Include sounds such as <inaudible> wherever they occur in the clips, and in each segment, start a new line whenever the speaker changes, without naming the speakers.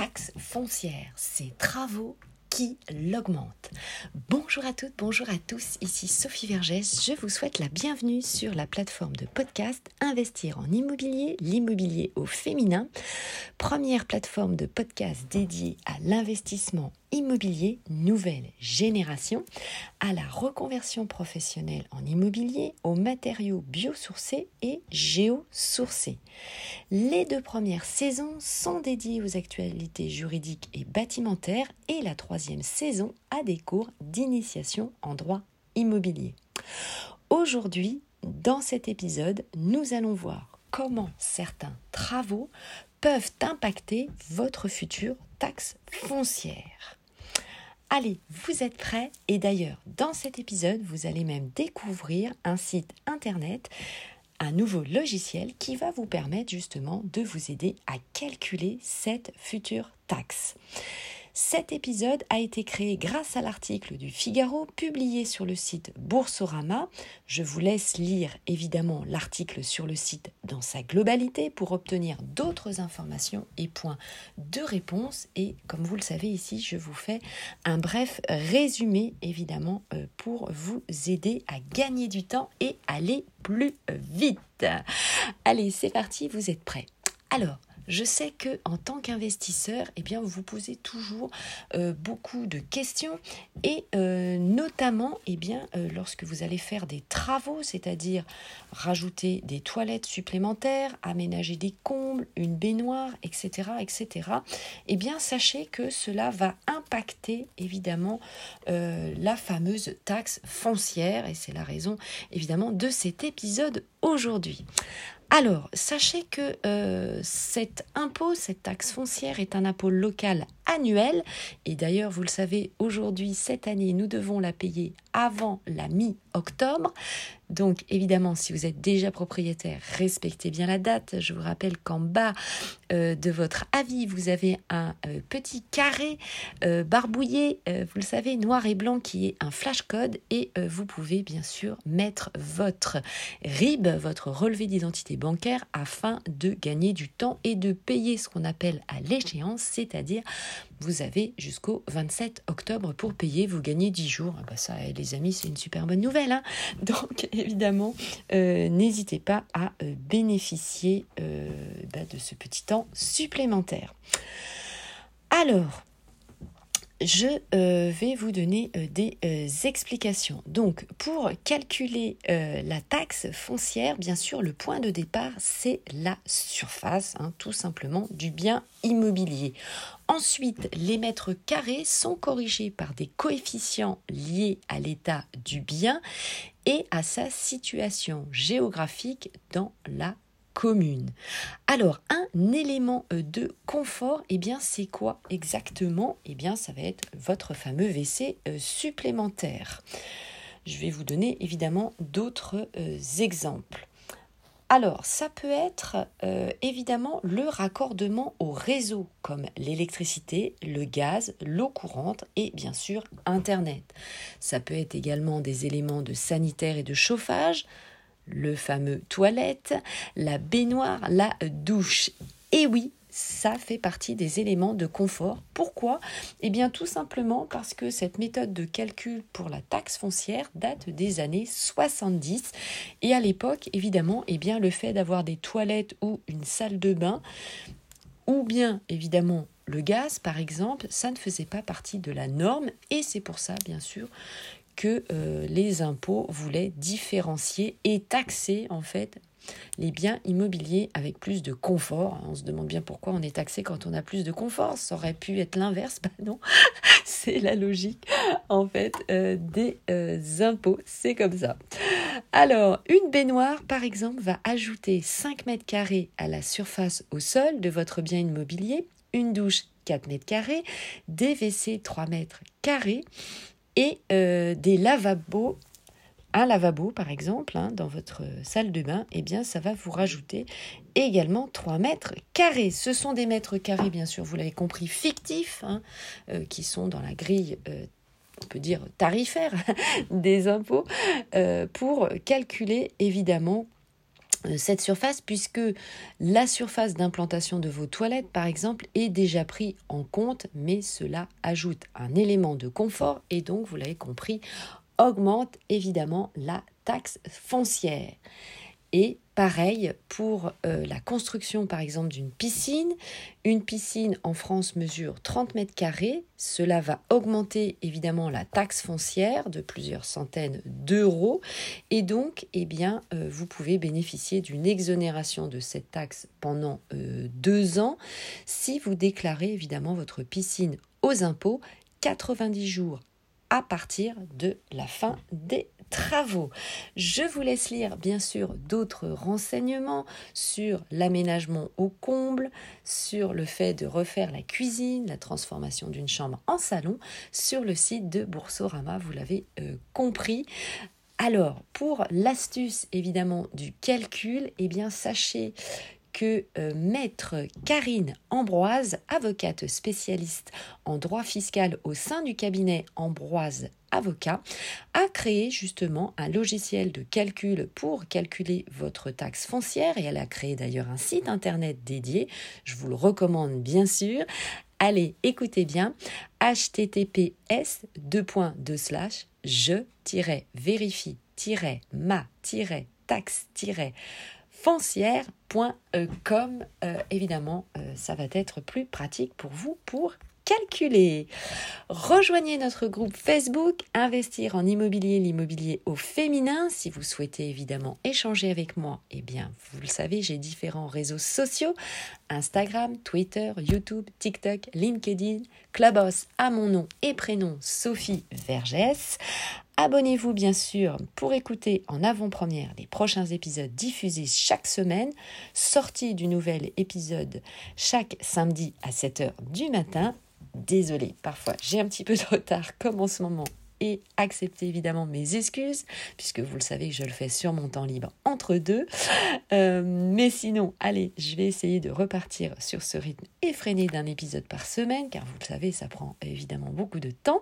taxe foncière, ces travaux qui l'augmentent. Bonjour à toutes, bonjour à tous, ici Sophie Vergès, je vous souhaite la bienvenue sur la plateforme de podcast Investir en immobilier, l'immobilier au féminin, première plateforme de podcast dédiée à l'investissement immobilier nouvelle génération, à la reconversion professionnelle en immobilier, aux matériaux biosourcés et géosourcés. Les deux premières saisons sont dédiées aux actualités juridiques et bâtimentaires et la troisième saison à des cours d'initiation en droit immobilier. Aujourd'hui, dans cet épisode, nous allons voir comment certains travaux peuvent impacter votre future taxe foncière. Allez, vous êtes prêts? Et d'ailleurs, dans cet épisode, vous allez même découvrir un site internet, un nouveau logiciel qui va vous permettre justement de vous aider à calculer cette future taxe. Cet épisode a été créé grâce à l'article du Figaro publié sur le site Boursorama. Je vous laisse lire évidemment l'article sur le site dans sa globalité pour obtenir d'autres informations et points de réponse. Et comme vous le savez ici, je vous fais un bref résumé évidemment euh, pour vous aider à gagner du temps et aller plus vite. Allez, c'est parti, vous êtes prêts? Alors, je sais que en tant qu'investisseur, eh bien, vous vous posez toujours euh, beaucoup de questions et euh, notamment, eh bien, euh, lorsque vous allez faire des travaux, c'est-à-dire rajouter des toilettes supplémentaires, aménager des combles, une baignoire, etc., etc. Eh bien, sachez que cela va impacter évidemment la fameuse taxe foncière et c'est la raison évidemment de cet épisode aujourd'hui. Alors, sachez que euh, cet impôt, cette taxe foncière est un impôt local annuel. Et d'ailleurs, vous le savez, aujourd'hui, cette année, nous devons la payer avant la mi-octobre. Donc évidemment, si vous êtes déjà propriétaire, respectez bien la date. Je vous rappelle qu'en bas euh, de votre avis, vous avez un euh, petit carré euh, barbouillé, vous le savez, noir et blanc, qui est un flash code. Et vous pouvez bien sûr mettre votre RIB, votre relevé d'identité bancaire, afin de gagner du temps et de payer ce qu'on appelle à l'échéance, c'est-à-dire vous avez jusqu'au 27 octobre pour payer, vous gagnez 10 jours. Ah bah ça, eh, les amis, c'est une super bonne nouvelle. Hein. <laughs> Donc, évidemment, euh, n'hésitez pas à euh, bénéficier euh, bah, de ce petit temps supplémentaire. Alors, je vais vous donner des explications. Donc, pour calculer la taxe foncière, bien sûr, le point de départ, c'est la surface, hein, tout simplement, du bien immobilier. Ensuite, les mètres carrés sont corrigés par des coefficients liés à l'état du bien et à sa situation géographique dans la Alors, un élément euh, de confort, eh bien, c'est quoi exactement? Eh bien, ça va être votre fameux WC euh, supplémentaire. Je vais vous donner évidemment d'autres euh, exemples. Alors, ça peut être évidemment le raccordement au réseau, comme l'électricité, le gaz, l'eau courante et bien sûr Internet. Ça peut être également des éléments de sanitaire et de chauffage, le fameux toilette, la baignoire, la douche. Et oui, ça fait partie des éléments de confort. Pourquoi? Eh bien tout simplement parce que cette méthode de calcul pour la taxe foncière date des années 70 et à l'époque évidemment eh bien le fait d'avoir des toilettes ou une salle de bain ou bien évidemment le gaz par exemple, ça ne faisait pas partie de la norme et c'est pour ça bien sûr euh, les impôts voulaient différencier et taxer en fait les biens immobiliers avec plus de confort. On se demande bien pourquoi on est taxé quand on a plus de confort. Ça aurait pu être l'inverse. <laughs> Ben non, c'est la logique en fait euh, des euh, impôts. C'est comme ça. Alors, une baignoire, par exemple, va ajouter 5 mètres carrés à la surface au sol de votre bien immobilier, une douche 4 mètres carrés, des WC 3 mètres carrés et euh, des lavabos un lavabo par exemple hein, dans votre salle de bain, eh bien ça va vous rajouter également 3 mètres carrés. Ce sont des mètres carrés bien sûr, vous l'avez compris, fictifs, hein, euh, qui sont dans la grille, euh, on peut dire tarifaire <laughs> des impôts, pour calculer évidemment cette surface puisque la surface d'implantation de vos toilettes par exemple est déjà pris en compte mais cela ajoute un élément de confort et donc vous l'avez compris augmente évidemment la taxe foncière. Et pareil pour euh, la construction par exemple d'une piscine. Une piscine en France mesure 30 mètres carrés. Cela va augmenter évidemment la taxe foncière de plusieurs centaines d'euros. Et donc, eh bien, euh, vous pouvez bénéficier d'une exonération de cette taxe pendant euh, deux ans si vous déclarez évidemment votre piscine aux impôts 90 jours à partir de la fin des travaux. Je vous laisse lire bien sûr d'autres renseignements sur l'aménagement au comble, sur le fait de refaire la cuisine, la transformation d'une chambre en salon sur le site de Boursorama, vous l'avez euh, compris. Alors, pour l'astuce évidemment du calcul, eh bien sachez que euh, maître Karine Ambroise, avocate spécialiste en droit fiscal au sein du cabinet Ambroise Avocat, a créé justement un logiciel de calcul pour calculer votre taxe foncière et elle a créé d'ailleurs un site internet dédié. Je vous le recommande bien sûr. Allez, écoutez bien, https je-vérifie-ma-taxe- foncière.com. Euh, évidemment, euh, ça va être plus pratique pour vous pour calculer. Rejoignez notre groupe Facebook Investir en immobilier, l'immobilier au féminin. Si vous souhaitez évidemment échanger avec moi, eh bien, vous le savez, j'ai différents réseaux sociaux Instagram, Twitter, YouTube, TikTok, LinkedIn, Clubhouse à mon nom et prénom Sophie Vergès. Abonnez-vous bien sûr pour écouter en avant-première les prochains épisodes diffusés chaque semaine, sortie du nouvel épisode chaque samedi à 7h du matin. Désolée, parfois j'ai un petit peu de retard comme en ce moment et accepter évidemment mes excuses, puisque vous le savez, je le fais sur mon temps libre entre deux. Euh, mais sinon, allez, je vais essayer de repartir sur ce rythme effréné d'un épisode par semaine, car vous le savez, ça prend évidemment beaucoup de temps.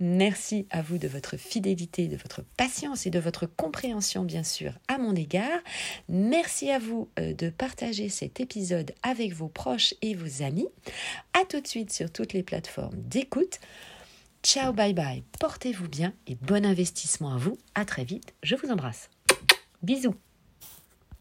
Merci à vous de votre fidélité, de votre patience et de votre compréhension, bien sûr, à mon égard. Merci à vous euh, de partager cet épisode avec vos proches et vos amis. À tout de suite sur toutes les plateformes d'écoute. Ciao, bye bye, portez-vous bien et bon investissement à vous. À très vite, je vous embrasse. Bisous.